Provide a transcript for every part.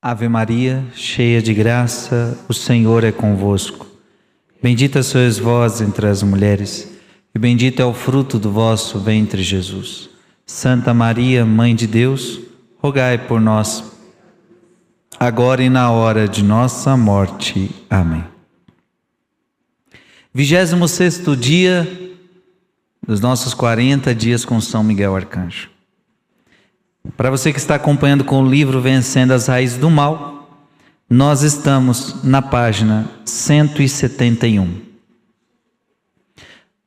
Ave Maria, cheia de graça, o Senhor é convosco. Bendita sois vós entre as mulheres, e bendito é o fruto do vosso ventre, Jesus. Santa Maria, Mãe de Deus, rogai por nós, agora e na hora de nossa morte. Amém. 26 dia dos nossos 40 dias com São Miguel Arcanjo. Para você que está acompanhando com o livro Vencendo as Raízes do Mal, nós estamos na página 171.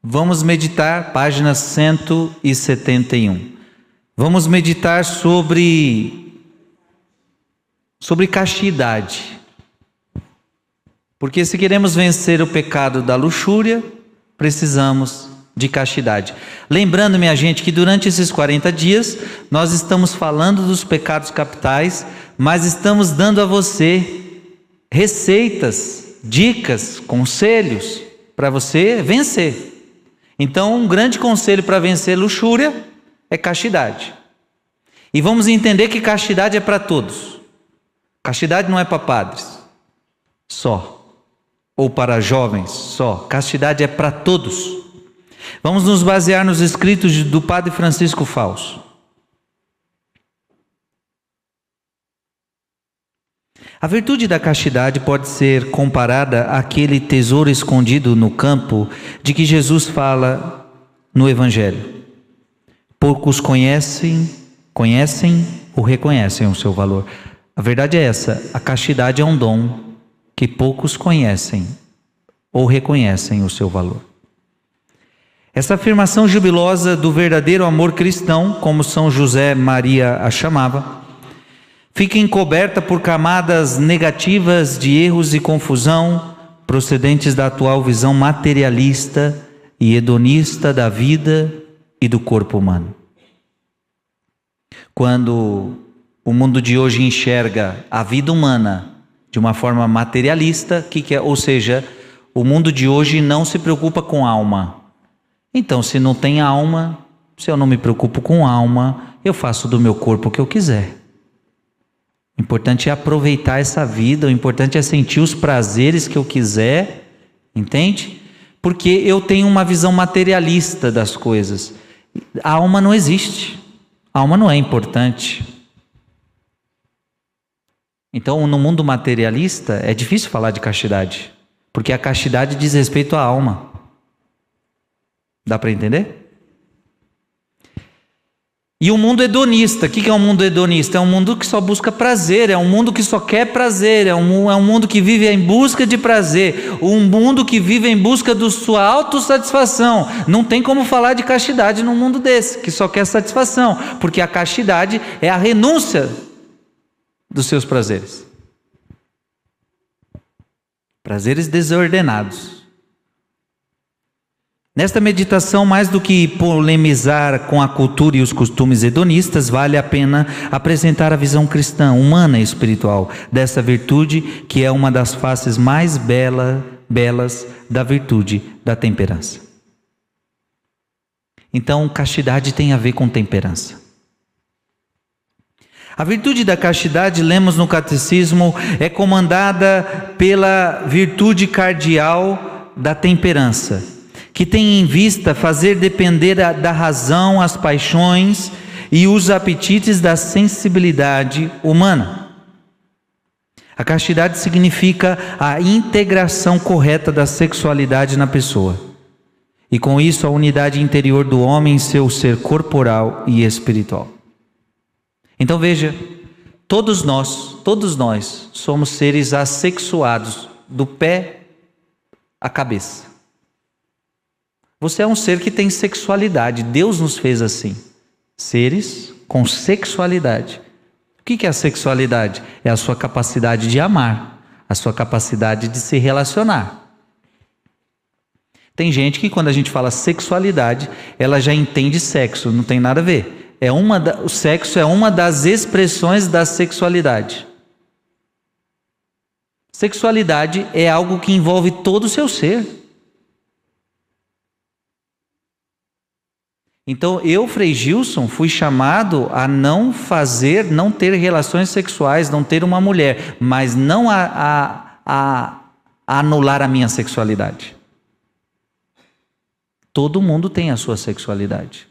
Vamos meditar, página 171. Vamos meditar sobre sobre castidade. Porque se queremos vencer o pecado da luxúria, precisamos de castidade. Lembrando, minha gente, que durante esses 40 dias nós estamos falando dos pecados capitais, mas estamos dando a você receitas, dicas, conselhos para você vencer. Então, um grande conselho para vencer luxúria é castidade. E vamos entender que castidade é para todos. Castidade não é para padres só, ou para jovens só. Castidade é para todos. Vamos nos basear nos escritos do Padre Francisco Fausto. A virtude da castidade pode ser comparada àquele tesouro escondido no campo de que Jesus fala no Evangelho. Poucos conhecem, conhecem ou reconhecem o seu valor. A verdade é essa: a castidade é um dom que poucos conhecem ou reconhecem o seu valor. Essa afirmação jubilosa do verdadeiro amor cristão, como São José Maria a chamava, fica encoberta por camadas negativas de erros e confusão procedentes da atual visão materialista e hedonista da vida e do corpo humano. Quando o mundo de hoje enxerga a vida humana de uma forma materialista, que, que é, ou seja, o mundo de hoje não se preocupa com alma, então, se não tem alma, se eu não me preocupo com alma, eu faço do meu corpo o que eu quiser. O importante é aproveitar essa vida, o importante é sentir os prazeres que eu quiser, entende? Porque eu tenho uma visão materialista das coisas. A alma não existe. A alma não é importante. Então, no mundo materialista, é difícil falar de castidade, porque a castidade diz respeito à alma. Dá para entender? E o mundo hedonista, o que é um mundo hedonista? É um mundo que só busca prazer, é um mundo que só quer prazer, é um, é um mundo que vive em busca de prazer, um mundo que vive em busca da sua autossatisfação. Não tem como falar de castidade num mundo desse, que só quer satisfação, porque a castidade é a renúncia dos seus prazeres. Prazeres desordenados. Nesta meditação, mais do que polemizar com a cultura e os costumes hedonistas, vale a pena apresentar a visão cristã, humana e espiritual dessa virtude, que é uma das faces mais bela, belas da virtude da temperança. Então, castidade tem a ver com temperança. A virtude da castidade, lemos no catecismo, é comandada pela virtude cardial da temperança que tem em vista fazer depender da razão as paixões e os apetites da sensibilidade humana. A castidade significa a integração correta da sexualidade na pessoa, e com isso a unidade interior do homem em seu ser corporal e espiritual. Então veja, todos nós, todos nós somos seres assexuados do pé à cabeça. Você é um ser que tem sexualidade. Deus nos fez assim. Seres com sexualidade. O que é a sexualidade? É a sua capacidade de amar, a sua capacidade de se relacionar. Tem gente que quando a gente fala sexualidade, ela já entende sexo, não tem nada a ver. É uma da, o sexo é uma das expressões da sexualidade. Sexualidade é algo que envolve todo o seu ser. Então, eu, Frei Gilson, fui chamado a não fazer, não ter relações sexuais, não ter uma mulher, mas não a, a, a, a anular a minha sexualidade. Todo mundo tem a sua sexualidade,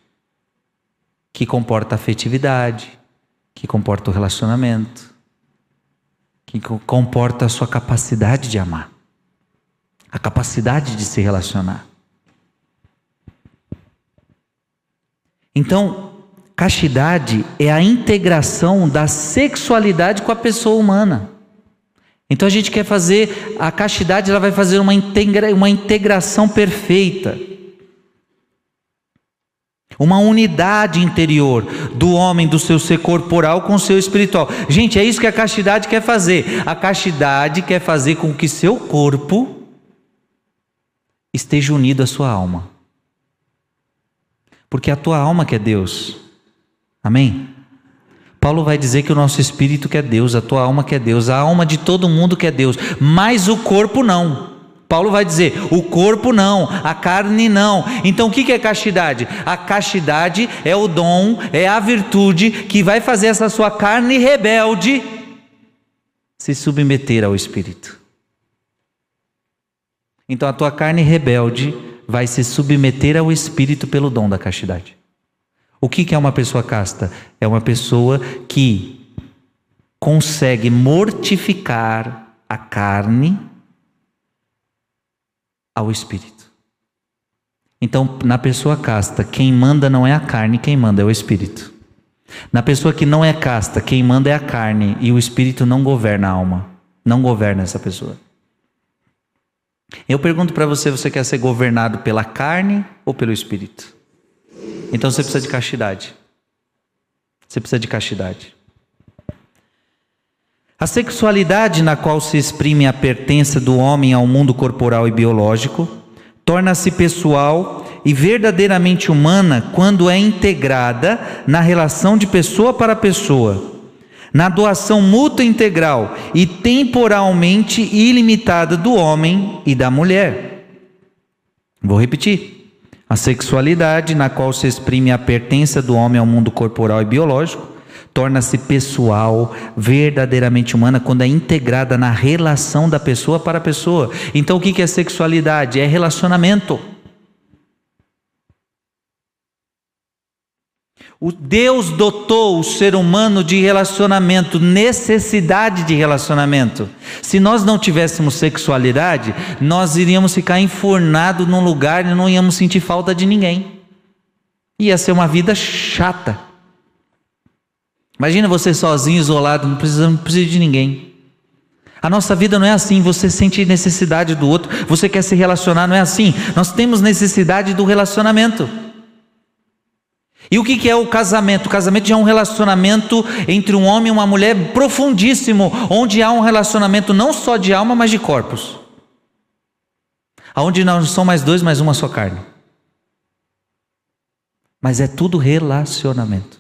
que comporta afetividade, que comporta o relacionamento, que comporta a sua capacidade de amar, a capacidade de se relacionar. Então, castidade é a integração da sexualidade com a pessoa humana. Então a gente quer fazer, a castidade ela vai fazer uma, integra, uma integração perfeita. Uma unidade interior do homem, do seu ser corporal com o seu espiritual. Gente, é isso que a castidade quer fazer. A castidade quer fazer com que seu corpo esteja unido à sua alma. Porque a tua alma quer Deus. Amém? Paulo vai dizer que o nosso espírito quer Deus, a tua alma quer Deus, a alma de todo mundo quer Deus, mas o corpo não. Paulo vai dizer: o corpo não, a carne não. Então o que é castidade? A castidade é o dom, é a virtude que vai fazer essa sua carne rebelde se submeter ao Espírito. Então a tua carne rebelde vai se submeter ao Espírito pelo dom da castidade. O que é uma pessoa casta? É uma pessoa que consegue mortificar a carne ao espírito. Então, na pessoa casta, quem manda não é a carne, quem manda é o espírito. Na pessoa que não é casta, quem manda é a carne e o espírito não governa a alma, não governa essa pessoa. Eu pergunto para você: você quer ser governado pela carne ou pelo espírito? Então você precisa de castidade. Você precisa de castidade. A sexualidade na qual se exprime a pertença do homem ao mundo corporal e biológico torna-se pessoal e verdadeiramente humana quando é integrada na relação de pessoa para pessoa, na doação mútua integral e temporalmente ilimitada do homem e da mulher. Vou repetir. A sexualidade na qual se exprime a pertença do homem ao mundo corporal e biológico torna-se pessoal, verdadeiramente humana, quando é integrada na relação da pessoa para a pessoa. Então, o que é sexualidade? É relacionamento. O Deus dotou o ser humano de relacionamento, necessidade de relacionamento. Se nós não tivéssemos sexualidade, nós iríamos ficar enfurnados num lugar e não íamos sentir falta de ninguém. Ia ser uma vida chata. Imagina você sozinho, isolado, não precisa, não precisa de ninguém. A nossa vida não é assim, você sente necessidade do outro, você quer se relacionar, não é assim. Nós temos necessidade do relacionamento. E o que é o casamento? O casamento é um relacionamento entre um homem e uma mulher profundíssimo, onde há um relacionamento não só de alma, mas de corpos. Aonde não são mais dois, mas uma só carne. Mas é tudo relacionamento.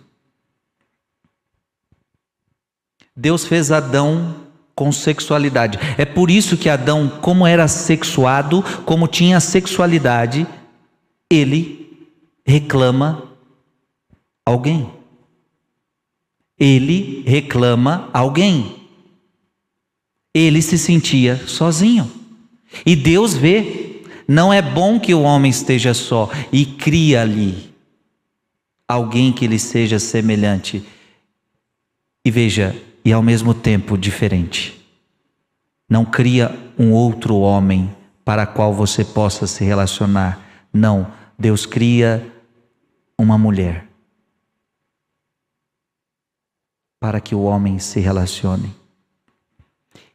Deus fez Adão com sexualidade. É por isso que Adão, como era sexuado, como tinha sexualidade, ele reclama alguém. Ele reclama alguém. Ele se sentia sozinho. E Deus vê, não é bom que o homem esteja só e cria ali alguém que lhe seja semelhante. E veja, e ao mesmo tempo diferente. Não cria um outro homem para qual você possa se relacionar. Não, Deus cria uma mulher para que o homem se relacione.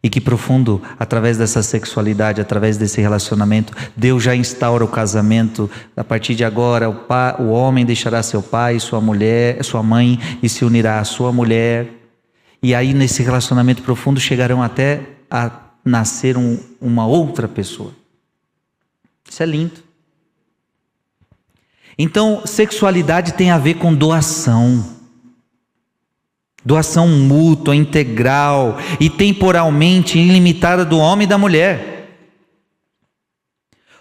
E que profundo, através dessa sexualidade, através desse relacionamento, Deus já instaura o casamento. A partir de agora, o, pai, o homem deixará seu pai, sua mulher, sua mãe e se unirá à sua mulher e aí, nesse relacionamento profundo, chegarão até a nascer um, uma outra pessoa. Isso é lindo. Então, sexualidade tem a ver com doação. Doação mútua, integral e temporalmente ilimitada do homem e da mulher.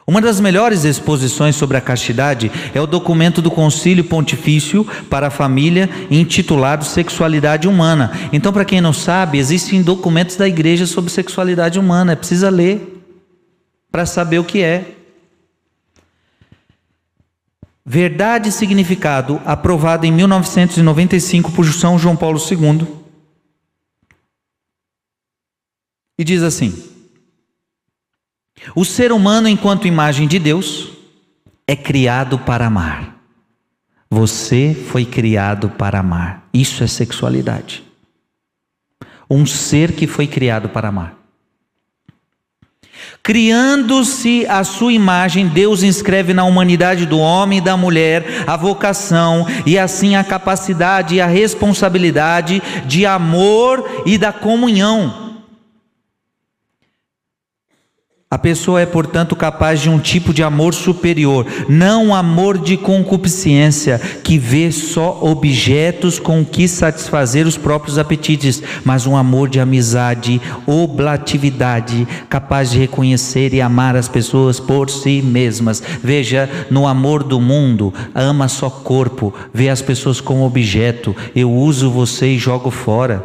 Uma das melhores exposições sobre a castidade é o documento do Concílio Pontifício para a Família, intitulado Sexualidade Humana. Então, para quem não sabe, existem documentos da igreja sobre sexualidade humana, é precisa ler para saber o que é. Verdade e Significado, aprovado em 1995 por São João Paulo II. E diz assim: O ser humano, enquanto imagem de Deus, é criado para amar. Você foi criado para amar. Isso é sexualidade. Um ser que foi criado para amar. Criando-se a sua imagem, Deus inscreve na humanidade do homem e da mulher a vocação e assim a capacidade e a responsabilidade de amor e da comunhão. A pessoa é, portanto, capaz de um tipo de amor superior, não amor de concupiscência, que vê só objetos com que satisfazer os próprios apetites, mas um amor de amizade, oblatividade, capaz de reconhecer e amar as pessoas por si mesmas. Veja, no amor do mundo, ama só corpo, vê as pessoas como objeto, eu uso você e jogo fora.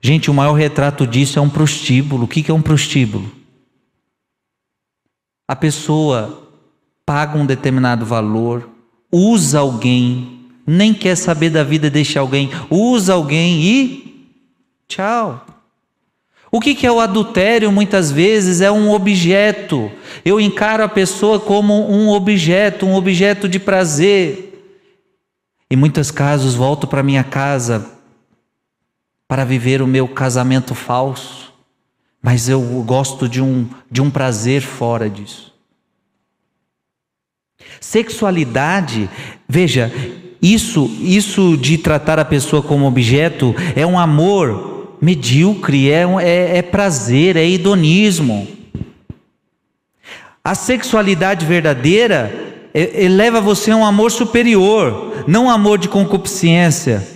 Gente, o maior retrato disso é um prostíbulo. O que é um prostíbulo? A pessoa paga um determinado valor, usa alguém, nem quer saber da vida deste alguém, usa alguém e tchau. O que, é o adultério? Muitas vezes é um objeto. Eu encaro a pessoa como um objeto, um objeto de prazer. Em muitos casos, volto para minha casa para viver o meu casamento falso mas eu gosto de um, de um prazer fora disso. Sexualidade, veja, isso, isso de tratar a pessoa como objeto é um amor medíocre, é, é, é prazer, é hedonismo. A sexualidade verdadeira é, é, leva você a um amor superior, não um amor de concupiscência.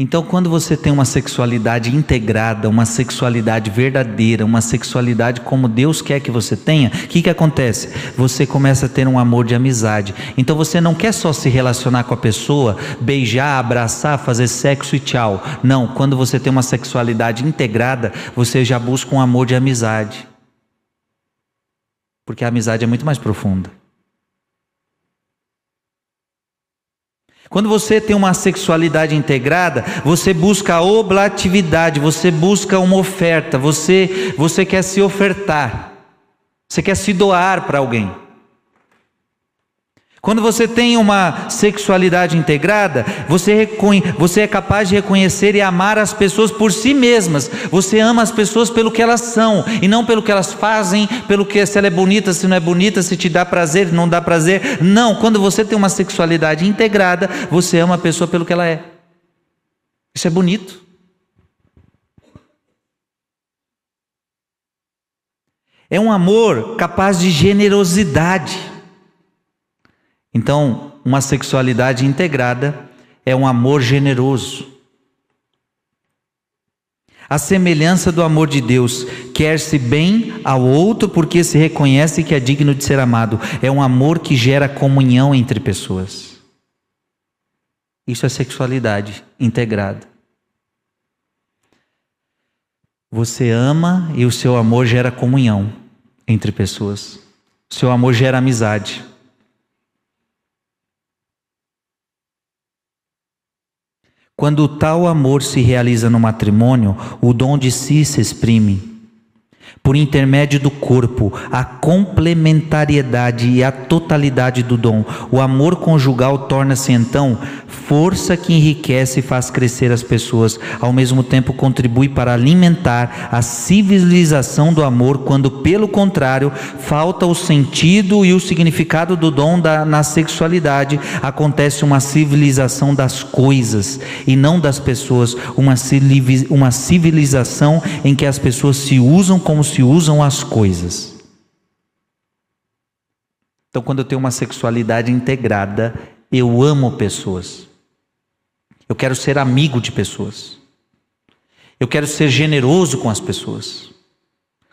Então, quando você tem uma sexualidade integrada, uma sexualidade verdadeira, uma sexualidade como Deus quer que você tenha, o que, que acontece? Você começa a ter um amor de amizade. Então, você não quer só se relacionar com a pessoa, beijar, abraçar, fazer sexo e tchau. Não, quando você tem uma sexualidade integrada, você já busca um amor de amizade. Porque a amizade é muito mais profunda. Quando você tem uma sexualidade integrada, você busca a oblatividade, você busca uma oferta, você, você quer se ofertar, você quer se doar para alguém. Quando você tem uma sexualidade integrada, você, você é capaz de reconhecer e amar as pessoas por si mesmas. Você ama as pessoas pelo que elas são e não pelo que elas fazem, pelo que se ela é bonita, se não é bonita, se te dá prazer, não dá prazer. Não, quando você tem uma sexualidade integrada, você ama a pessoa pelo que ela é. Isso é bonito. É um amor capaz de generosidade. Então, uma sexualidade integrada é um amor generoso. A semelhança do amor de Deus, quer-se bem ao outro porque se reconhece que é digno de ser amado. É um amor que gera comunhão entre pessoas. Isso é sexualidade integrada. Você ama e o seu amor gera comunhão entre pessoas. O seu amor gera amizade. Quando tal amor se realiza no matrimônio, o dom de si se exprime por intermédio do corpo, a complementariedade e a totalidade do dom. O amor conjugal torna-se então força que enriquece e faz crescer as pessoas, ao mesmo tempo contribui para alimentar a civilização do amor, quando pelo contrário, falta o sentido e o significado do dom da, na sexualidade, acontece uma civilização das coisas e não das pessoas, uma, civilização em que as pessoas se usam como se usam as coisas. Então, quando eu tenho uma sexualidade integrada, eu amo pessoas. Eu quero ser amigo de pessoas. Eu quero ser generoso com as pessoas.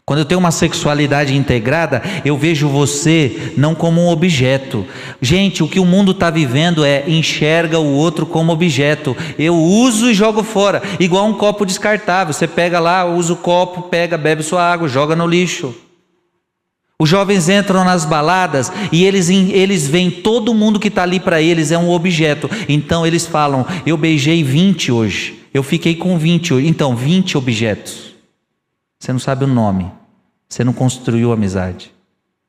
Quando eu tenho uma sexualidade integrada, eu vejo você não como um objeto. Gente, o que o mundo está vivendo é enxerga o outro como objeto. Eu uso e jogo fora, igual um copo descartável. Você pega lá, usa o copo, pega, bebe sua água, joga no lixo. Os jovens entram nas baladas e eles, eles veem todo mundo que está ali para eles é um objeto. Então eles falam: Eu beijei 20 hoje, eu fiquei com 20 hoje. Então, 20 objetos. Você não sabe o nome. Você não construiu amizade.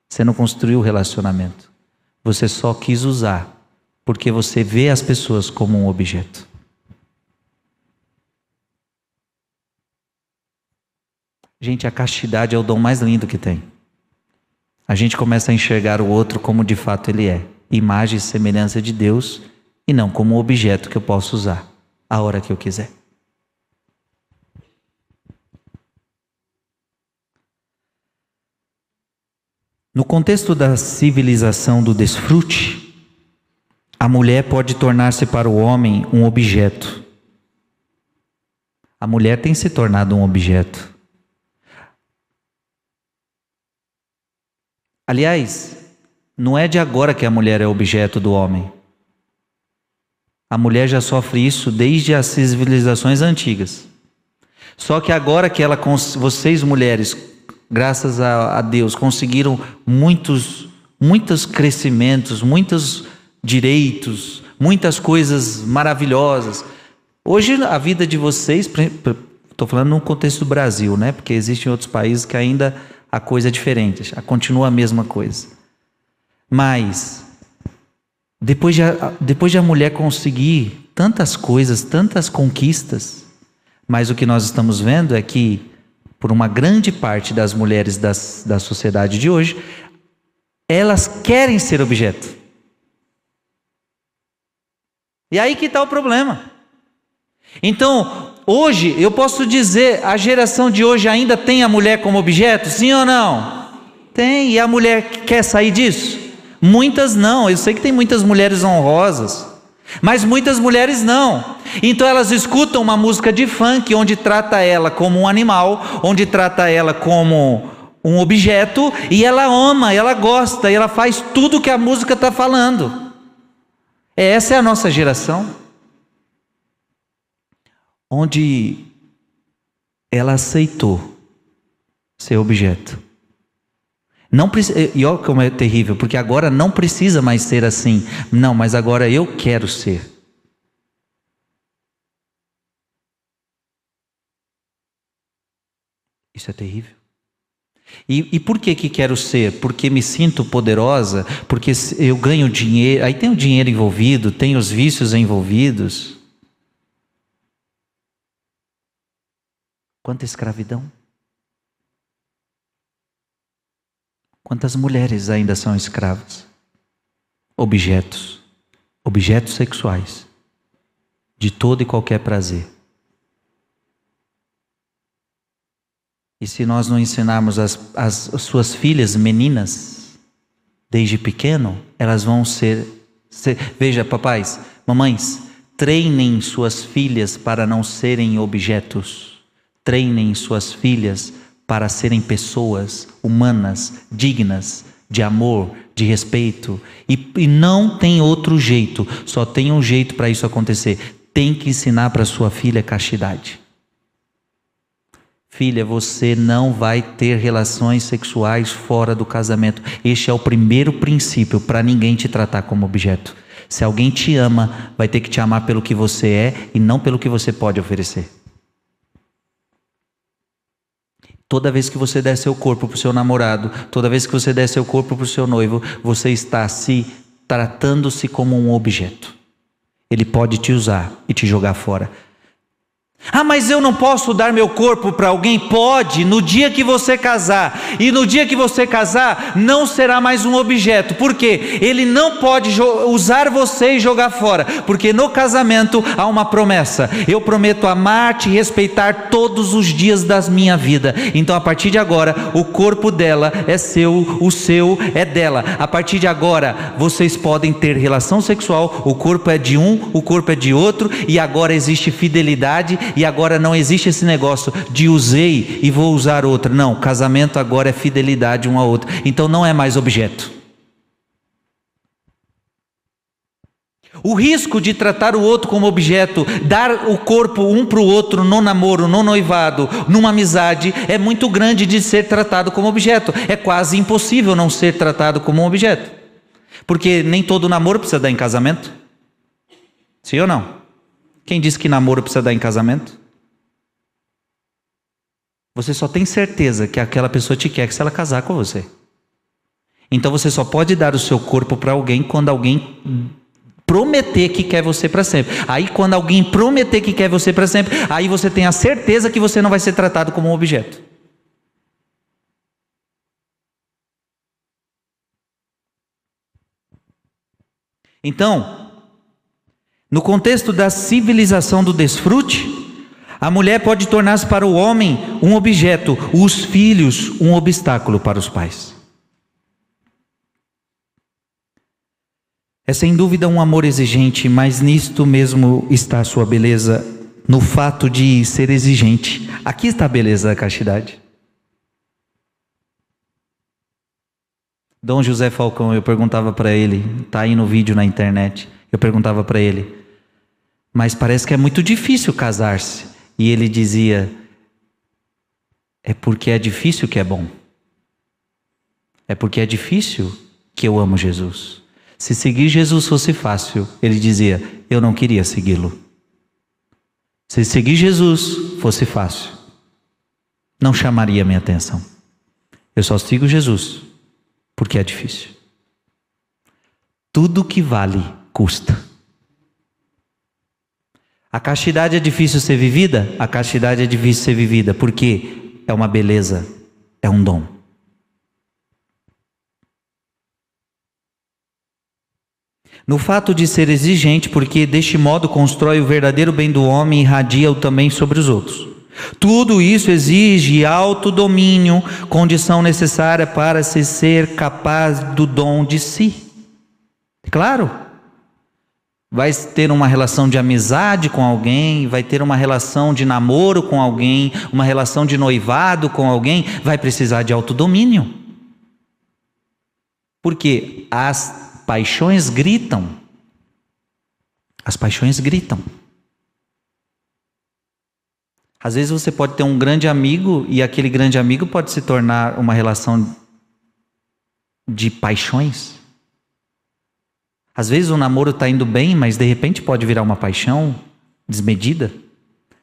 Você não construiu relacionamento. Você só quis usar porque você vê as pessoas como um objeto. Gente, a castidade é o dom mais lindo que tem. A gente começa a enxergar o outro como de fato ele é, imagem e semelhança de Deus, e não como um objeto que eu posso usar a hora que eu quiser. No contexto da civilização do desfrute, a mulher pode tornar-se para o homem um objeto. A mulher tem se tornado um objeto. Aliás, não é de agora que a mulher é objeto do homem. A mulher já sofre isso desde as civilizações antigas. Só que agora que ela, vocês mulheres, graças a, a Deus, conseguiram muitos, muitos crescimentos, muitos direitos, muitas coisas maravilhosas. Hoje a vida de vocês, estou falando no contexto do Brasil, né? Porque existem outros países que ainda a coisa é diferente, continua a mesma coisa. Mas depois de, depois de a mulher conseguir tantas coisas, tantas conquistas, mas o que nós estamos vendo é que por uma grande parte das mulheres das, da sociedade de hoje, elas querem ser objeto. E aí que está o problema. Então, hoje, eu posso dizer, a geração de hoje ainda tem a mulher como objeto? Sim ou não? Tem, e a mulher quer sair disso? Muitas não, eu sei que tem muitas mulheres honrosas, mas muitas mulheres não. Então elas escutam uma música de funk onde trata ela como um animal, onde trata ela como um objeto, e ela ama, ela gosta, ela faz tudo que a música está falando. Essa é a nossa geração. Onde ela aceitou ser objeto. Não e olha como é terrível, porque agora não precisa mais ser assim. Não, mas agora eu quero ser. Isso é terrível. E, e, por que que quero ser? Porque me sinto poderosa, porque eu ganho dinheiro, aí tem o dinheiro envolvido, tem os vícios envolvidos. Quanta escravidão. Quantas mulheres ainda são escravas? Objetos, objetos sexuais, de todo e qualquer prazer. E se nós não ensinarmos as, as, as suas filhas meninas, desde pequeno, elas vão ser, ser. Veja, papais, mamães, treinem suas filhas para não serem objetos. Treinem suas filhas para serem pessoas humanas, dignas de amor, de respeito. E, e não tem outro jeito, só tem um jeito para isso acontecer. Tem que ensinar para sua filha castidade. Filha, você não vai ter relações sexuais fora do casamento. Este é o primeiro princípio para ninguém te tratar como objeto. Se alguém te ama, vai ter que te amar pelo que você é e não pelo que você pode oferecer. Toda vez que você der seu corpo para o seu namorado, toda vez que você der seu corpo para o seu noivo, você está se tratando-se como um objeto. Ele pode te usar e te jogar fora. Ah, mas eu não posso dar meu corpo para alguém? Pode, no dia que você casar. E no dia que você casar, não será mais um objeto. Por quê? Ele não pode usar você e jogar fora. Porque no casamento há uma promessa: eu prometo amar-te e respeitar todos os dias da minha vida. Então, a partir de agora, o corpo dela é seu, o seu é dela. A partir de agora, vocês podem ter relação sexual. O corpo é de um, o corpo é de outro. E agora existe fidelidade E agora não existe esse negócio de usei e vou usar outra. Não, casamento agora é fidelidade um ao outro. Então não é mais objeto. O risco de tratar o outro como objeto, dar o corpo um para o outro no namoro, no noivado, numa amizade, é muito grande de ser tratado como objeto. É quase impossível não ser tratado como um objeto. Porque nem todo namoro precisa dar em casamento. Sim ou não? Quem disse que namoro precisa dar em casamento? Você só tem certeza que aquela pessoa te quer se ela casar com você. Então você só pode dar o seu corpo para alguém quando alguém prometer que quer você para sempre. Aí quando alguém prometer que quer você para sempre, aí você tem a certeza que você não vai ser tratado como um objeto. Então, no contexto da civilização do desfrute, a mulher pode tornar-se para o homem um objeto, os filhos um obstáculo para os pais. É sem dúvida um amor exigente, mas nisto mesmo está a sua beleza, no fato de ser exigente. Aqui está a beleza da castidade. Dom José Falcão, eu perguntava para ele, está aí no vídeo na internet, eu perguntava para ele, mas parece que é muito difícil casar-se. E ele dizia, é porque é difícil que é bom. É porque é difícil que eu amo Jesus. Se seguir Jesus fosse fácil, ele dizia: Eu não queria segui-lo. Se seguir Jesus fosse fácil, não chamaria minha atenção. Eu só sigo Jesus porque é difícil. Tudo que vale custa. A castidade é difícil ser vivida? A castidade é difícil ser vivida porque é uma beleza, é um dom. No fato de ser exigente, porque deste modo constrói o verdadeiro bem do homem e irradia-o também sobre os outros. Tudo isso exige autodomínio, condição necessária para se ser capaz do dom de si. Claro, vai ter uma relação de amizade com alguém, vai ter uma relação de namoro com alguém, uma relação de noivado com alguém, vai precisar de autodomínio. Porque as paixões gritam. As paixões gritam. Às vezes você pode ter um grande amigo e aquele grande amigo pode se tornar uma relação de paixões. Às vezes o namoro está indo bem, mas de repente pode virar uma paixão desmedida.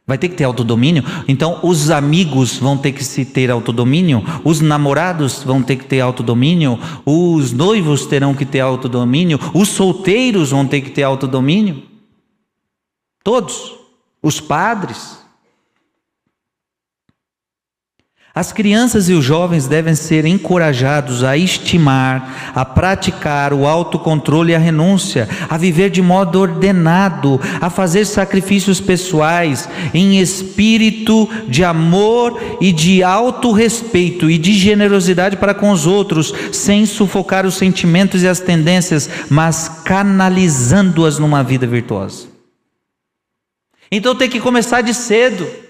Vai ter que ter autodomínio. Então, os amigos vão ter que se ter autodomínio, os namorados vão ter que ter autodomínio, os noivos terão que ter autodomínio, os solteiros vão ter que ter autodomínio. Todos. Os padres. As crianças e os jovens devem ser encorajados a estimar, a praticar o autocontrole e a renúncia, a viver de modo ordenado, a fazer sacrifícios pessoais em espírito de amor e de autorrespeito e de generosidade para com os outros, sem sufocar os sentimentos e as tendências, mas canalizando-as numa vida virtuosa. Então tem que começar de cedo.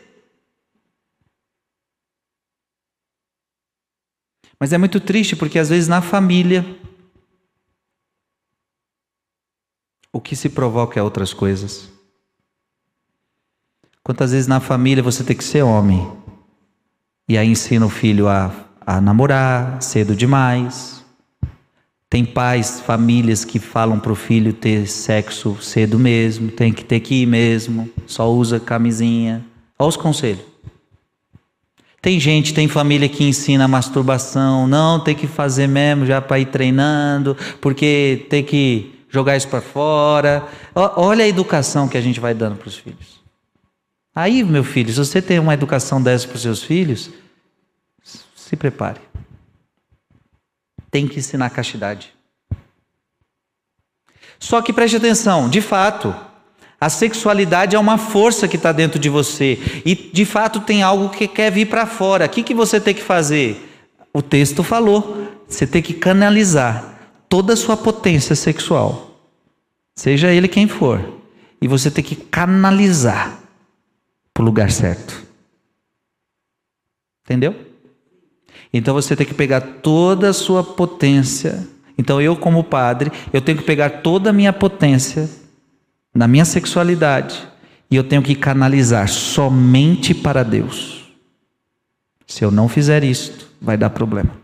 Mas é muito triste porque às vezes na família o que se provoca é outras coisas. Quantas vezes na família você tem que ser homem e aí ensina o filho a, a namorar cedo demais. Tem pais, famílias que falam para o filho ter sexo cedo mesmo, tem que ter que ir mesmo, só usa camisinha. Olha os conselhos. Tem gente, tem família que ensina masturbação, não, tem que fazer mesmo já para ir treinando, porque tem que jogar isso para fora. Olha a educação que a gente vai dando para os filhos. Aí, meu filho, se você tem uma educação dessa para os seus filhos, se prepare. Tem que ensinar castidade. Só que preste atenção, de fato, a sexualidade é uma força que está dentro de você e de fato tem algo que quer vir para fora. O que, que você tem que fazer? O texto falou: você tem que canalizar toda a sua potência sexual, seja ele quem for, e você tem que canalizar para o lugar certo. Entendeu? Então você tem que pegar toda a sua potência. Então eu, como padre, eu tenho que pegar toda a minha potência na minha sexualidade e eu tenho que canalizar somente para Deus. Se eu não fizer isto, vai dar problema.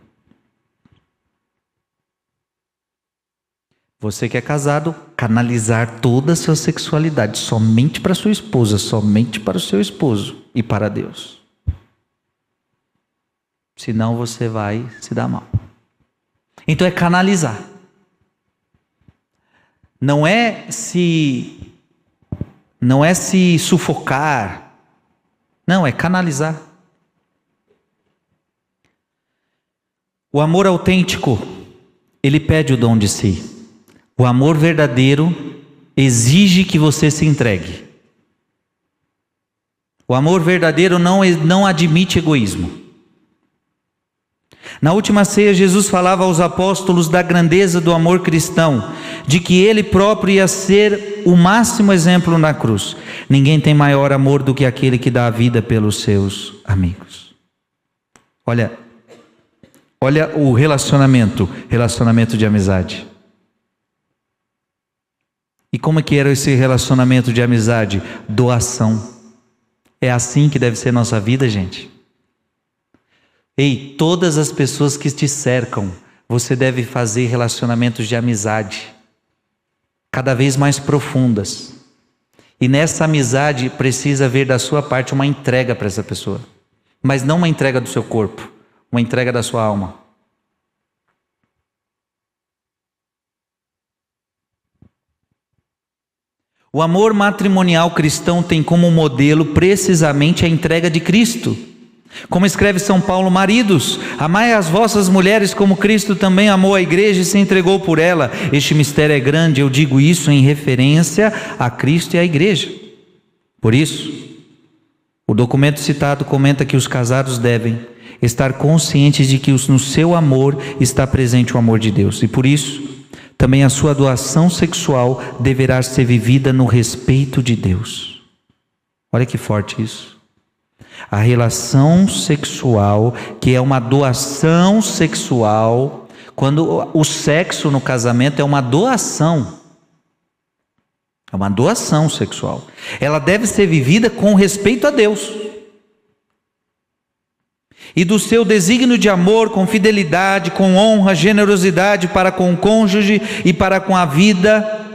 Você que é casado, canalizar toda a sua sexualidade somente para sua esposa, somente para o seu esposo e para Deus. Senão você vai se dar mal. Então é canalizar. Não é se não é se sufocar. Não, é canalizar. O amor autêntico, ele pede o dom de si. O amor verdadeiro exige que você se entregue. O amor verdadeiro não, não admite egoísmo. Na última ceia, Jesus falava aos apóstolos da grandeza do amor cristão, de que ele próprio ia ser o máximo exemplo na cruz. Ninguém tem maior amor do que aquele que dá a vida pelos seus amigos. Olha, olha o relacionamento, relacionamento de amizade. E como é que era esse relacionamento de amizade? Doação. É assim que deve ser nossa vida, gente. Ei, todas as pessoas que te cercam, você deve fazer relacionamentos de amizade, cada vez mais profundas. E nessa amizade precisa haver da sua parte uma entrega para essa pessoa, mas não uma entrega do seu corpo, uma entrega da sua alma. O amor matrimonial cristão tem como modelo precisamente a entrega de Cristo. Como escreve São Paulo, maridos, amai as vossas mulheres como Cristo também amou a igreja e se entregou por ela. Este mistério é grande, eu digo isso em referência a Cristo e à igreja. Por isso, o documento citado comenta que os casados devem estar conscientes de que no seu amor está presente o amor de Deus. E por isso, também a sua doação sexual deverá ser vivida no respeito de Deus. Olha que forte isso. A relação sexual, que é uma doação sexual, quando o sexo no casamento é uma doação. É uma doação sexual. Ela deve ser vivida com respeito a Deus e do seu desígnio de amor com fidelidade, com honra, generosidade para com o cônjuge e para com a vida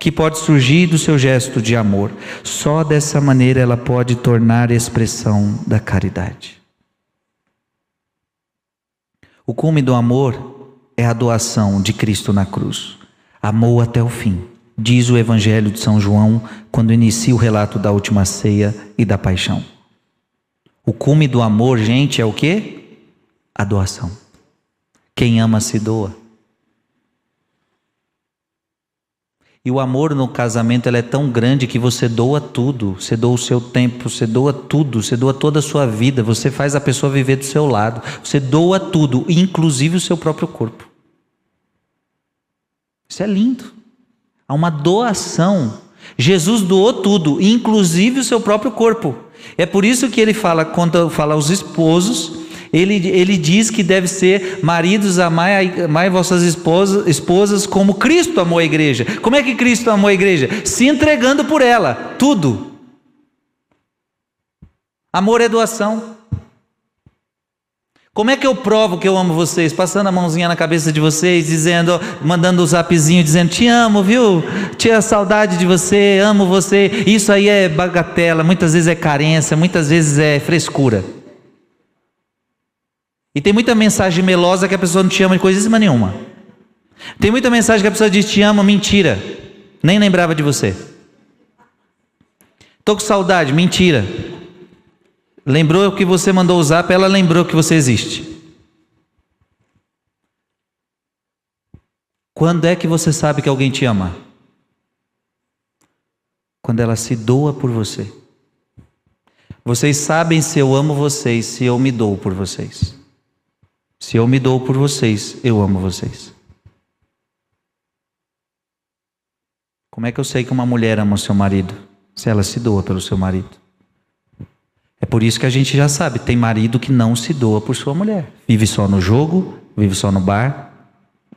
que pode surgir do seu gesto de amor. Só dessa maneira ela pode tornar expressão da caridade. O cume do amor é a doação de Cristo na cruz. Amou até o fim, diz o Evangelho de São João quando inicia o relato da última ceia e da paixão. O cume do amor, gente, é o que? A doação. Quem ama se doa. E o amor no casamento é tão grande que você doa tudo, você doa o seu tempo, você doa tudo, você doa toda a sua vida, você faz a pessoa viver do seu lado, você doa tudo, inclusive o seu próprio corpo. Isso é lindo. Há uma doação. Jesus doou tudo, inclusive o seu próprio corpo. É por isso que ele fala, quando fala aos esposos, ele, ele diz que deve ser maridos, amai, amai vossas esposas, esposas como Cristo amou a igreja. Como é que Cristo amou a igreja? Se entregando por ela, tudo. Amor é doação. Como é que eu provo que eu amo vocês? Passando a mãozinha na cabeça de vocês, dizendo, mandando o um zapzinho, dizendo: Te amo, viu? Tinha saudade de você, amo você. Isso aí é bagatela, muitas vezes é carência, muitas vezes é frescura. E tem muita mensagem melosa que a pessoa não te ama de coisíssima nenhuma. Tem muita mensagem que a pessoa diz: Te amo, mentira. Nem lembrava de você. Estou com saudade, mentira. Lembrou que você mandou o zap, ela lembrou que você existe. Quando é que você sabe que alguém te ama? Quando ela se doa por você. Vocês sabem se eu amo vocês, se eu me dou por vocês. Se eu me dou por vocês, eu amo vocês. Como é que eu sei que uma mulher ama o seu marido? Se ela se doa pelo seu marido. É por isso que a gente já sabe, tem marido que não se doa por sua mulher. Vive só no jogo, vive só no bar,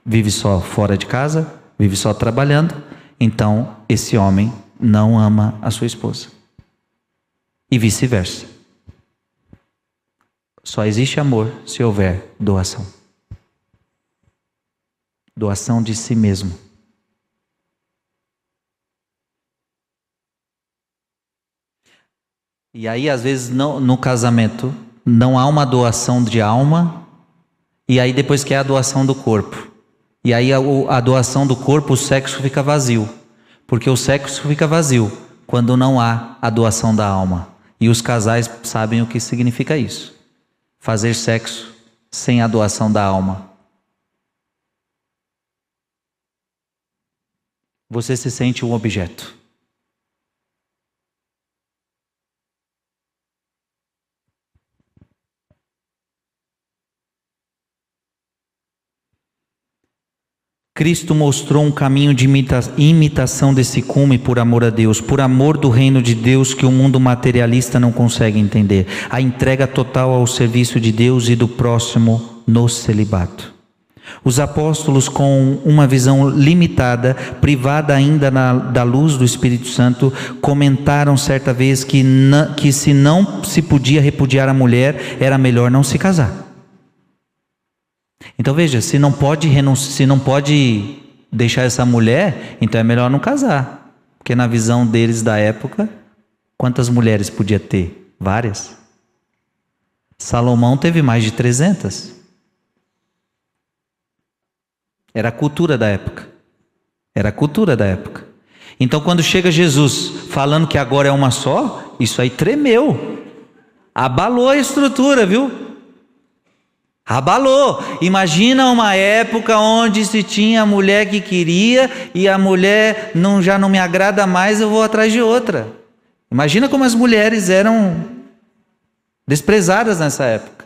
vive só fora de casa, vive só trabalhando. Então, esse homem não ama a sua esposa. E vice-versa. Só existe amor se houver doação. Doação de si mesmo. E aí, às vezes, não, no casamento, não há uma doação de alma, e aí depois que é a doação do corpo. E aí a, a doação do corpo, o sexo fica vazio. Porque o sexo fica vazio quando não há a doação da alma. E os casais sabem o que significa isso. Fazer sexo sem a doação da alma. Você se sente um objeto. Cristo mostrou um caminho de imita imitação desse cume por amor a Deus, por amor do reino de Deus que o mundo materialista não consegue entender. A entrega total ao serviço de Deus e do próximo no celibato. Os apóstolos, com uma visão limitada, privada ainda na, da luz do Espírito Santo, comentaram certa vez que, que se não se podia repudiar a mulher, era melhor não se casar. Então veja, se não pode se não pode deixar essa mulher, então é melhor não casar. Porque na visão deles da época, quantas mulheres podia ter? Várias. Salomão teve mais de 300. Era a cultura da época. Era a cultura da época. Então quando chega Jesus falando que agora é uma só, isso aí tremeu. Abalou a estrutura, viu? Abalou. Imagina uma época onde se tinha a mulher que queria e a mulher não, já não me agrada mais, eu vou atrás de outra. Imagina como as mulheres eram desprezadas nessa época.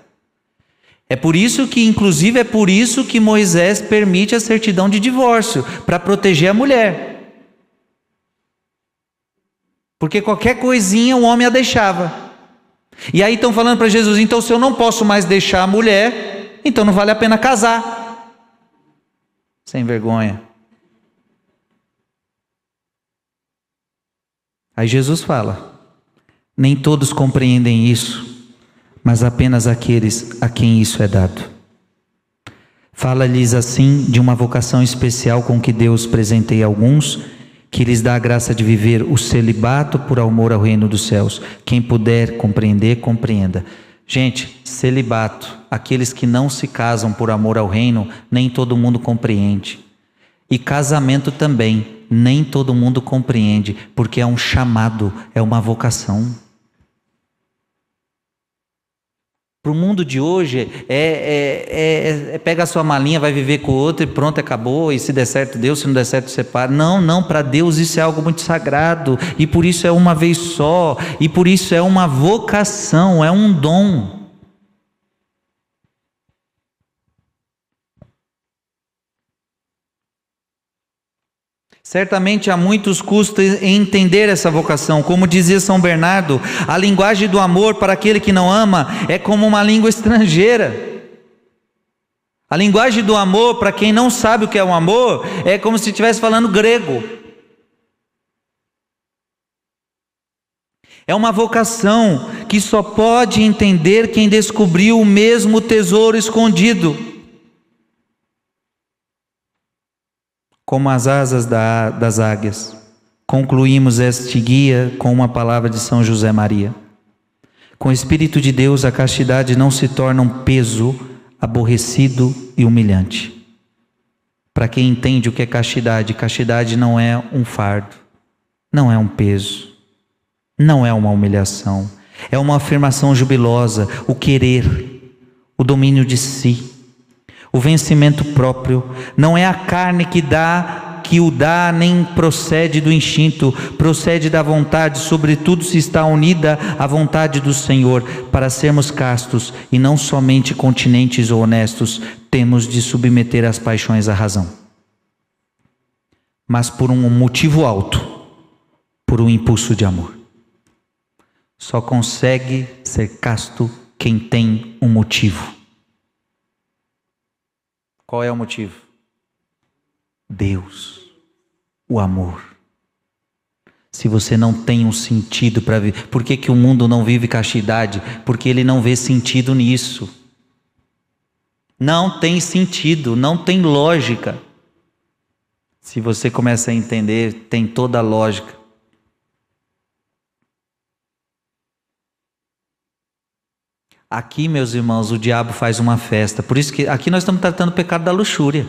É por isso que, inclusive, é por isso que Moisés permite a certidão de divórcio para proteger a mulher. Porque qualquer coisinha o homem a deixava. E aí estão falando para Jesus: então, se eu não posso mais deixar a mulher, então não vale a pena casar. Sem vergonha. Aí Jesus fala: nem todos compreendem isso, mas apenas aqueles a quem isso é dado. Fala-lhes assim de uma vocação especial com que Deus presenteia alguns que lhes dá a graça de viver o celibato por amor ao reino dos céus. Quem puder compreender, compreenda. Gente, celibato, aqueles que não se casam por amor ao reino, nem todo mundo compreende. E casamento também, nem todo mundo compreende, porque é um chamado, é uma vocação. Para o mundo de hoje, é, é, é, é, pega a sua malinha, vai viver com o outro e pronto, acabou. E se der certo, Deus, se não der certo, separa. Não, não, para Deus isso é algo muito sagrado. E por isso é uma vez só. E por isso é uma vocação, é um dom. Certamente há muitos custos em entender essa vocação. Como dizia São Bernardo, a linguagem do amor para aquele que não ama é como uma língua estrangeira. A linguagem do amor para quem não sabe o que é o amor é como se estivesse falando grego. É uma vocação que só pode entender quem descobriu o mesmo tesouro escondido. Como as asas da, das águias. Concluímos este guia com uma palavra de São José Maria. Com o Espírito de Deus, a castidade não se torna um peso aborrecido e humilhante. Para quem entende o que é castidade, castidade não é um fardo, não é um peso, não é uma humilhação, é uma afirmação jubilosa, o querer, o domínio de si o vencimento próprio. Não é a carne que dá, que o dá, nem procede do instinto, procede da vontade, sobretudo se está unida à vontade do Senhor. Para sermos castos e não somente continentes ou honestos, temos de submeter as paixões à razão. Mas por um motivo alto, por um impulso de amor. Só consegue ser casto quem tem um motivo. Qual é o motivo? Deus, o amor. Se você não tem um sentido para viver, por que, que o mundo não vive castidade? Porque ele não vê sentido nisso. Não tem sentido, não tem lógica. Se você começa a entender, tem toda a lógica. Aqui, meus irmãos, o diabo faz uma festa. Por isso que aqui nós estamos tratando o pecado da luxúria.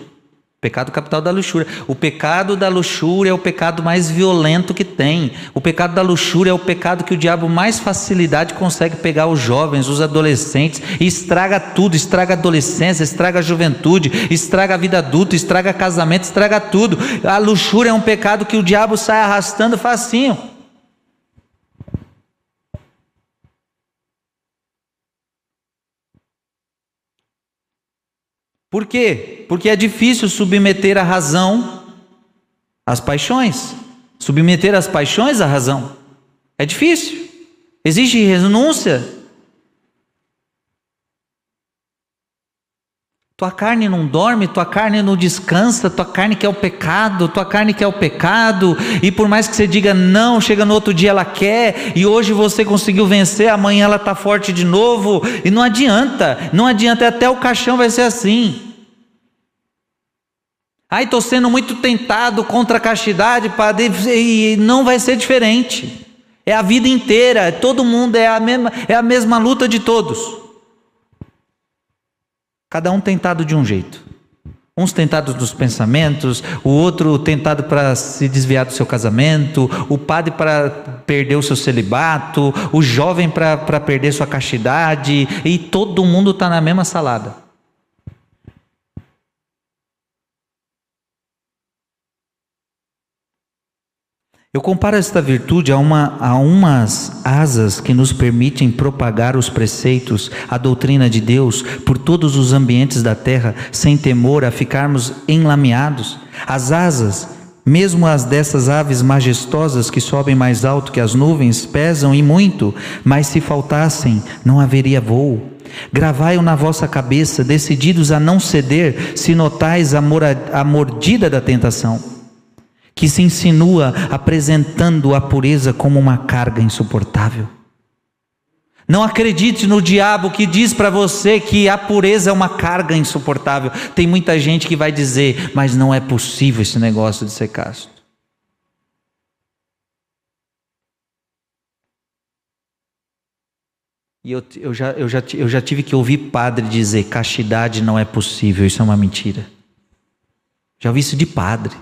Pecado capital da luxúria. O pecado da luxúria é o pecado mais violento que tem. O pecado da luxúria é o pecado que o diabo mais facilidade consegue pegar os jovens, os adolescentes, e estraga tudo, estraga a adolescência, estraga a juventude, estraga a vida adulta, estraga casamento, estraga tudo. A luxúria é um pecado que o diabo sai arrastando facinho. Por quê? Porque é difícil submeter a razão às paixões. Submeter as paixões à razão. É difícil. Exige renúncia. Tua carne não dorme, tua carne não descansa, tua carne quer o pecado, tua carne quer o pecado, e por mais que você diga não, chega no outro dia ela quer, e hoje você conseguiu vencer, amanhã ela está forte de novo, e não adianta, não adianta, até o caixão vai ser assim. Ai, estou sendo muito tentado contra a castidade, padre, e não vai ser diferente. É a vida inteira, todo mundo é a mesma, é a mesma luta de todos. Cada um tentado de um jeito. Uns tentados nos pensamentos, o outro tentado para se desviar do seu casamento, o padre para perder o seu celibato, o jovem para perder sua castidade, e todo mundo está na mesma salada. Eu comparo esta virtude a, uma, a umas asas que nos permitem propagar os preceitos, a doutrina de Deus por todos os ambientes da terra, sem temor a ficarmos enlameados. As asas, mesmo as dessas aves majestosas que sobem mais alto que as nuvens, pesam e muito, mas se faltassem, não haveria voo. Gravai-o na vossa cabeça, decididos a não ceder, se notais a, a mordida da tentação que se insinua apresentando a pureza como uma carga insuportável. Não acredite no diabo que diz para você que a pureza é uma carga insuportável. Tem muita gente que vai dizer, mas não é possível esse negócio de ser casto. E eu, eu, já, eu, já, eu já tive que ouvir padre dizer: castidade não é possível, isso é uma mentira. Já ouvi isso de padre.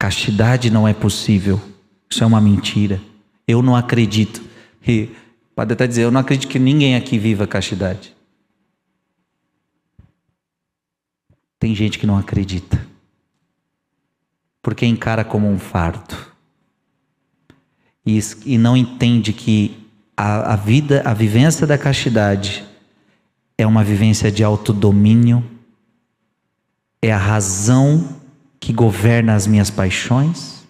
Castidade não é possível. Isso é uma mentira. Eu não acredito. E pode até dizer, eu não acredito que ninguém aqui viva castidade. Tem gente que não acredita. Porque encara como um fardo. E, e não entende que a, a vida, a vivência da castidade é uma vivência de autodomínio, é a razão que governa as minhas paixões,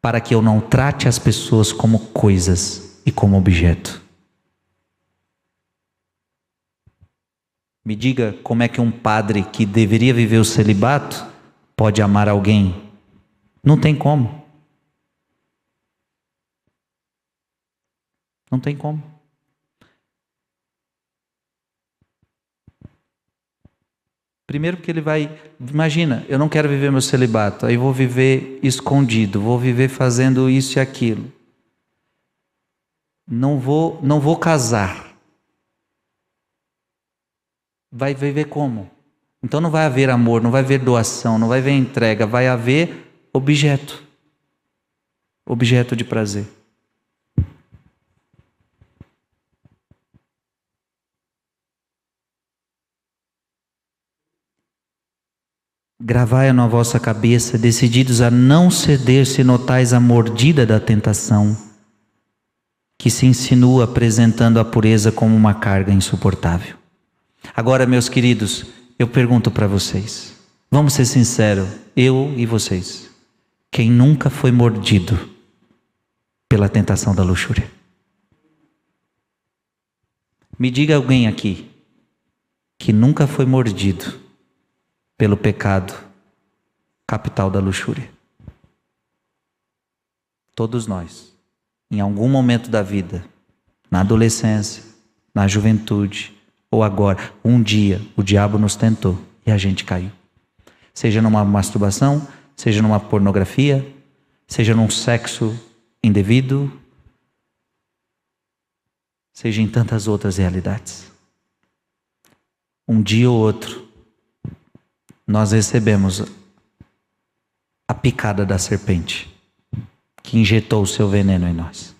para que eu não trate as pessoas como coisas e como objeto. Me diga como é que um padre que deveria viver o celibato pode amar alguém? Não tem como. Não tem como. Primeiro porque ele vai, imagina, eu não quero viver meu celibato, aí vou viver escondido, vou viver fazendo isso e aquilo. Não vou, não vou casar. Vai viver como? Então não vai haver amor, não vai haver doação, não vai haver entrega, vai haver objeto. Objeto de prazer. Gravai na vossa cabeça, decididos a não ceder se notais a mordida da tentação, que se insinua apresentando a pureza como uma carga insuportável. Agora, meus queridos, eu pergunto para vocês, vamos ser sinceros, eu e vocês, quem nunca foi mordido pela tentação da luxúria? Me diga alguém aqui que nunca foi mordido pelo pecado capital da luxúria. Todos nós, em algum momento da vida, na adolescência, na juventude ou agora, um dia o diabo nos tentou e a gente caiu. Seja numa masturbação, seja numa pornografia, seja num sexo indevido, seja em tantas outras realidades. Um dia ou outro, nós recebemos a picada da serpente que injetou o seu veneno em nós.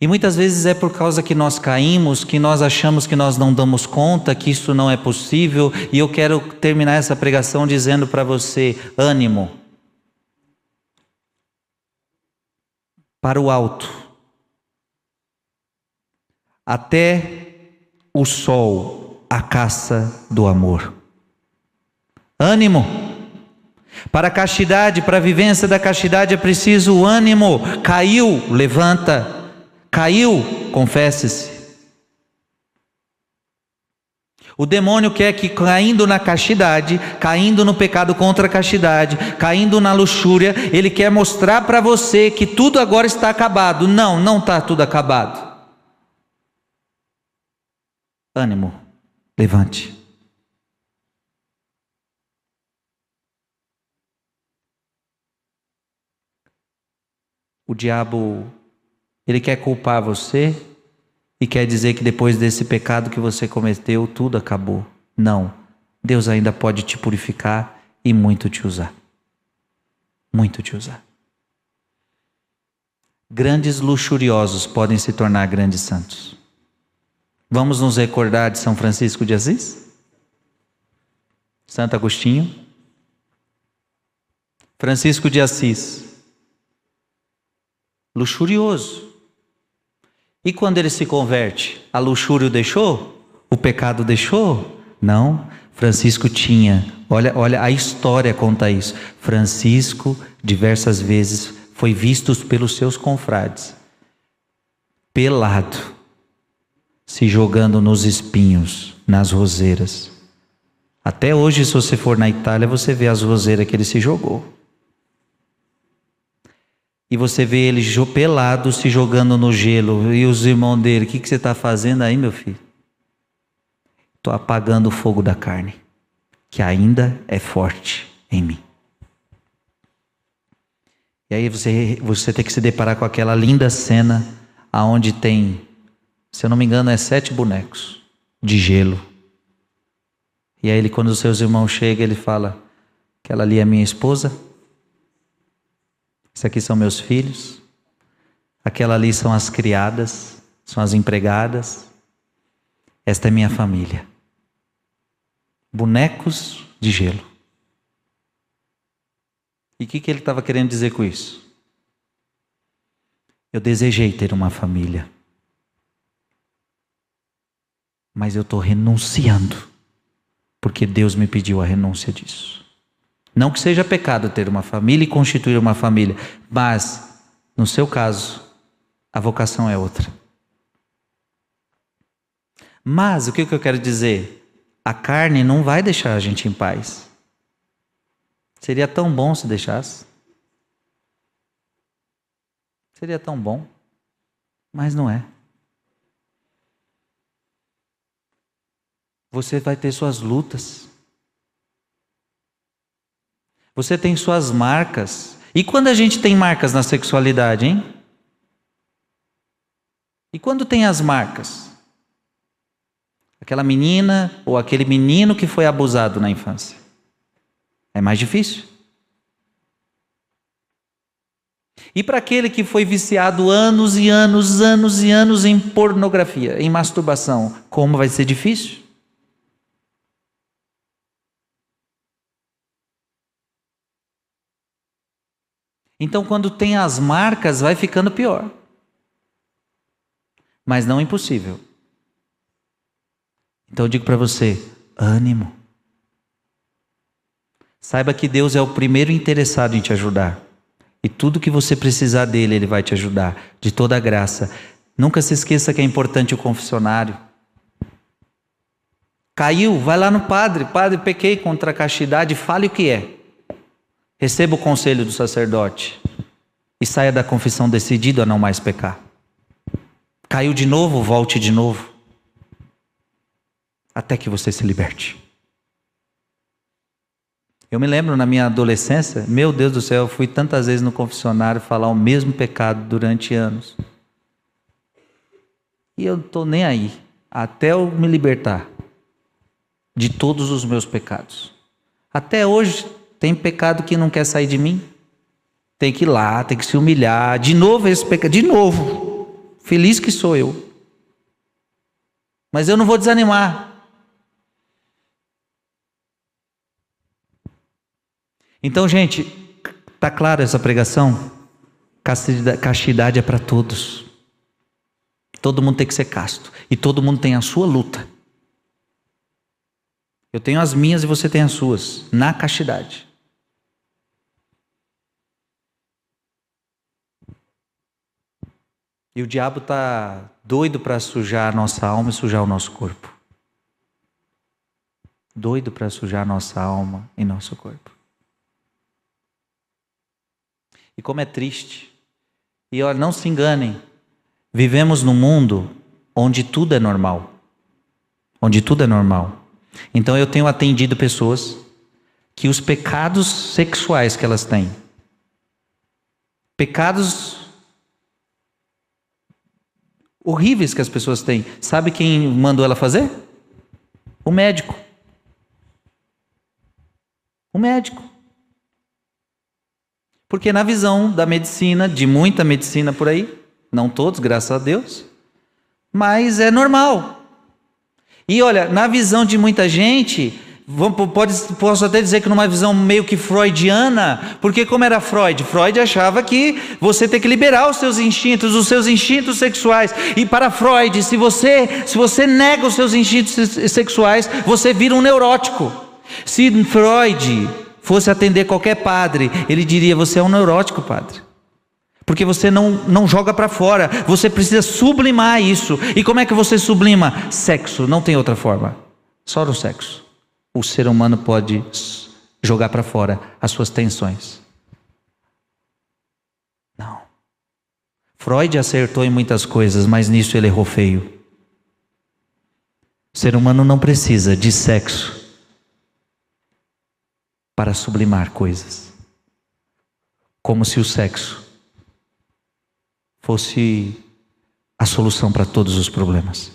E muitas vezes é por causa que nós caímos, que nós achamos que nós não damos conta, que isso não é possível, e eu quero terminar essa pregação dizendo para você: ânimo. Para o alto. Até o sol, a caça do amor. Ânimo. Para a castidade, para a vivência da castidade é preciso ânimo. Caiu, levanta. Caiu, confesse-se. O demônio quer que caindo na castidade, caindo no pecado contra a castidade, caindo na luxúria, ele quer mostrar para você que tudo agora está acabado. Não, não está tudo acabado. Ânimo, levante. O diabo, ele quer culpar você e quer dizer que depois desse pecado que você cometeu, tudo acabou. Não. Deus ainda pode te purificar e muito te usar. Muito te usar. Grandes luxuriosos podem se tornar grandes santos. Vamos nos recordar de São Francisco de Assis? Santo Agostinho? Francisco de Assis luxurioso. E quando ele se converte, a luxúria o deixou? O pecado deixou? Não. Francisco tinha, olha, olha, a história conta isso. Francisco, diversas vezes, foi visto pelos seus confrades, pelado, se jogando nos espinhos, nas roseiras. Até hoje, se você for na Itália, você vê as roseiras que ele se jogou. E você vê ele pelado se jogando no gelo. E os irmãos dele, o que, que você está fazendo aí, meu filho? Estou apagando o fogo da carne, que ainda é forte em mim. E aí você, você tem que se deparar com aquela linda cena aonde tem, se eu não me engano, é sete bonecos de gelo. E aí ele, quando os seus irmãos chegam, ele fala: aquela ali é minha esposa, isso aqui são meus filhos. Aquela ali são as criadas, são as empregadas. Esta é minha família. Bonecos de gelo. E o que, que ele estava querendo dizer com isso? Eu desejei ter uma família. Mas eu estou renunciando. Porque Deus me pediu a renúncia disso. Não que seja pecado ter uma família e constituir uma família, mas, no seu caso, a vocação é outra. Mas o que eu quero dizer? A carne não vai deixar a gente em paz. Seria tão bom se deixasse. Seria tão bom, mas não é. Você vai ter suas lutas. Você tem suas marcas. E quando a gente tem marcas na sexualidade, hein? E quando tem as marcas? Aquela menina ou aquele menino que foi abusado na infância. É mais difícil. E para aquele que foi viciado anos e anos, anos e anos em pornografia, em masturbação, como vai ser difícil? Então, quando tem as marcas, vai ficando pior. Mas não impossível. Então, eu digo para você: ânimo. Saiba que Deus é o primeiro interessado em te ajudar. E tudo que você precisar dele, ele vai te ajudar, de toda a graça. Nunca se esqueça que é importante o confessionário. Caiu, vai lá no padre. Padre, pequei contra a castidade, fale o que é. Receba o conselho do sacerdote e saia da confissão decidido a não mais pecar. Caiu de novo, volte de novo. Até que você se liberte. Eu me lembro na minha adolescência, meu Deus do céu, eu fui tantas vezes no confessionário falar o mesmo pecado durante anos. E eu não estou nem aí, até eu me libertar de todos os meus pecados. Até hoje tem pecado que não quer sair de mim. Tem que ir lá, tem que se humilhar. De novo esse pecado, de novo. Feliz que sou eu. Mas eu não vou desanimar. Então, gente, tá clara essa pregação? Castidade é para todos. Todo mundo tem que ser casto. E todo mundo tem a sua luta. Eu tenho as minhas e você tem as suas. Na castidade. E o diabo está doido para sujar a nossa alma e sujar o nosso corpo. Doido para sujar nossa alma e nosso corpo. E como é triste. E olha, não se enganem. Vivemos num mundo onde tudo é normal. Onde tudo é normal. Então eu tenho atendido pessoas que os pecados sexuais que elas têm, pecados horríveis que as pessoas têm, sabe quem mandou ela fazer? O médico. O médico. Porque na visão da medicina, de muita medicina por aí, não todos, graças a Deus, mas é normal. E olha, na visão de muita gente, pode, posso até dizer que numa visão meio que freudiana, porque como era Freud? Freud achava que você tem que liberar os seus instintos, os seus instintos sexuais. E para Freud, se você, se você nega os seus instintos sexuais, você vira um neurótico. Se Freud fosse atender qualquer padre, ele diria: Você é um neurótico, padre. Porque você não, não joga para fora, você precisa sublimar isso. E como é que você sublima? Sexo, não tem outra forma. Só no sexo. O ser humano pode jogar para fora as suas tensões. Não. Freud acertou em muitas coisas, mas nisso ele errou feio. O ser humano não precisa de sexo para sublimar coisas. Como se o sexo fosse a solução para todos os problemas.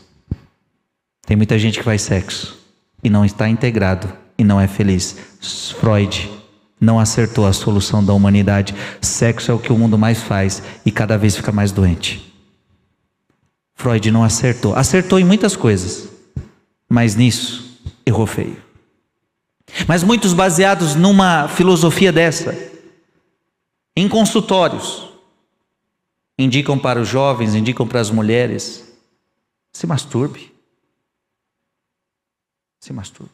Tem muita gente que faz sexo e não está integrado e não é feliz. Freud não acertou a solução da humanidade. Sexo é o que o mundo mais faz e cada vez fica mais doente. Freud não acertou. Acertou em muitas coisas, mas nisso errou feio. Mas muitos baseados numa filosofia dessa, em consultórios, indicam para os jovens, indicam para as mulheres: se masturbe. Se masturbe.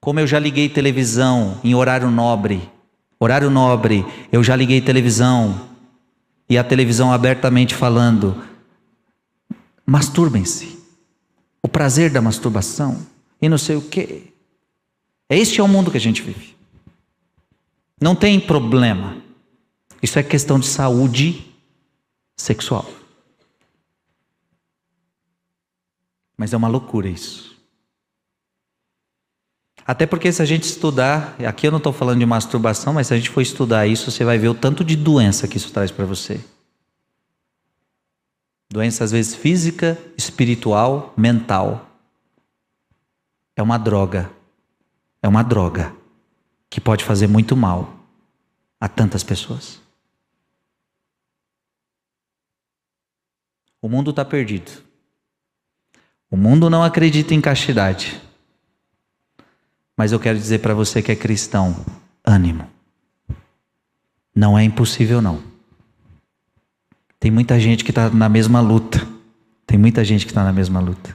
Como eu já liguei televisão em horário nobre, horário nobre, eu já liguei televisão e a televisão abertamente falando: masturbem-se. O prazer da masturbação e não sei o quê. Este é o mundo que a gente vive. Não tem problema. Isso é questão de saúde sexual. Mas é uma loucura isso. Até porque se a gente estudar, aqui eu não estou falando de masturbação, mas se a gente for estudar isso, você vai ver o tanto de doença que isso traz para você. Doença às vezes física, espiritual, mental é uma droga. É uma droga que pode fazer muito mal a tantas pessoas. O mundo está perdido. O mundo não acredita em castidade. Mas eu quero dizer para você que é cristão: ânimo. Não é impossível, não. Tem muita gente que está na mesma luta. Tem muita gente que está na mesma luta.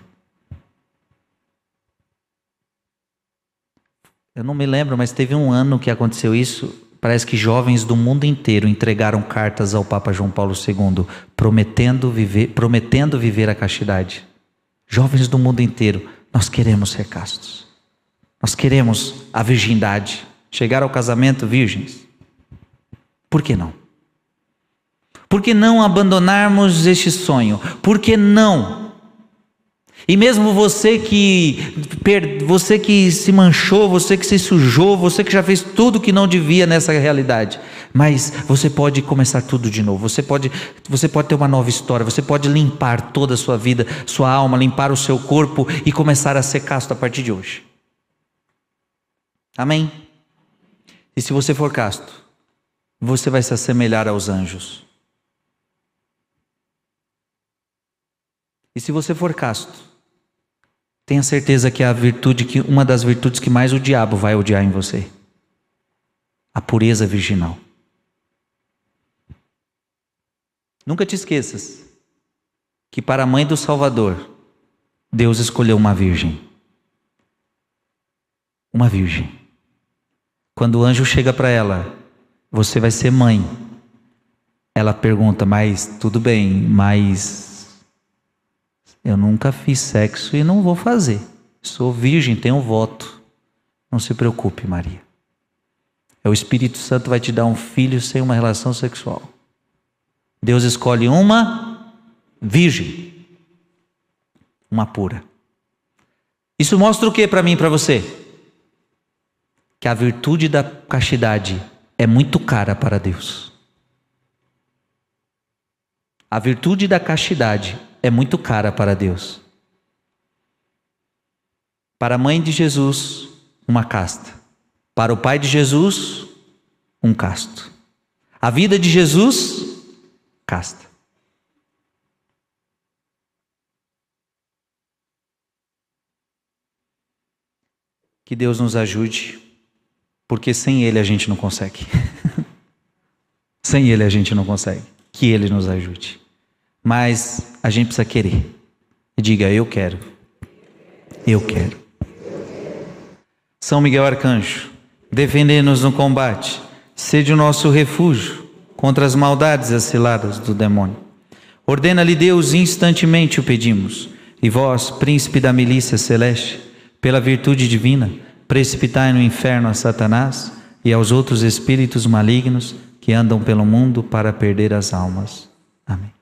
Eu não me lembro, mas teve um ano que aconteceu isso. Parece que jovens do mundo inteiro entregaram cartas ao Papa João Paulo II, prometendo viver, prometendo viver a castidade. Jovens do mundo inteiro, nós queremos ser castos. Nós queremos a virgindade. Chegar ao casamento virgens. Por que não? Por que não abandonarmos este sonho? Por que não? E mesmo você que você que se manchou, você que se sujou, você que já fez tudo que não devia nessa realidade, mas você pode começar tudo de novo. Você pode você pode ter uma nova história, você pode limpar toda a sua vida, sua alma, limpar o seu corpo e começar a ser casto a partir de hoje. Amém. E se você for casto, você vai se assemelhar aos anjos. E se você for casto, tenha certeza que é a virtude que uma das virtudes que mais o diabo vai odiar em você. A pureza virginal. Nunca te esqueças que para a mãe do Salvador, Deus escolheu uma virgem. Uma virgem. Quando o anjo chega para ela, você vai ser mãe. Ela pergunta, mas tudo bem, mas eu nunca fiz sexo e não vou fazer. Sou virgem, tenho voto. Não se preocupe, Maria. É o Espírito Santo vai te dar um filho sem uma relação sexual. Deus escolhe uma virgem, uma pura. Isso mostra o que para mim e para você? Que a virtude da castidade é muito cara para Deus. A virtude da castidade é muito cara para Deus. Para a mãe de Jesus, uma casta. Para o pai de Jesus, um casto. A vida de Jesus, casta. Que Deus nos ajude, porque sem Ele a gente não consegue. sem Ele a gente não consegue. Que Ele nos ajude. Mas a gente precisa querer. Diga: Eu quero. Eu quero. São Miguel Arcanjo, defendendo-nos no combate, sede o nosso refúgio contra as maldades as do demônio. Ordena-lhe Deus, instantemente o pedimos. E vós, príncipe da milícia celeste, pela virtude divina, precipitai no inferno a Satanás e aos outros espíritos malignos que andam pelo mundo para perder as almas. Amém.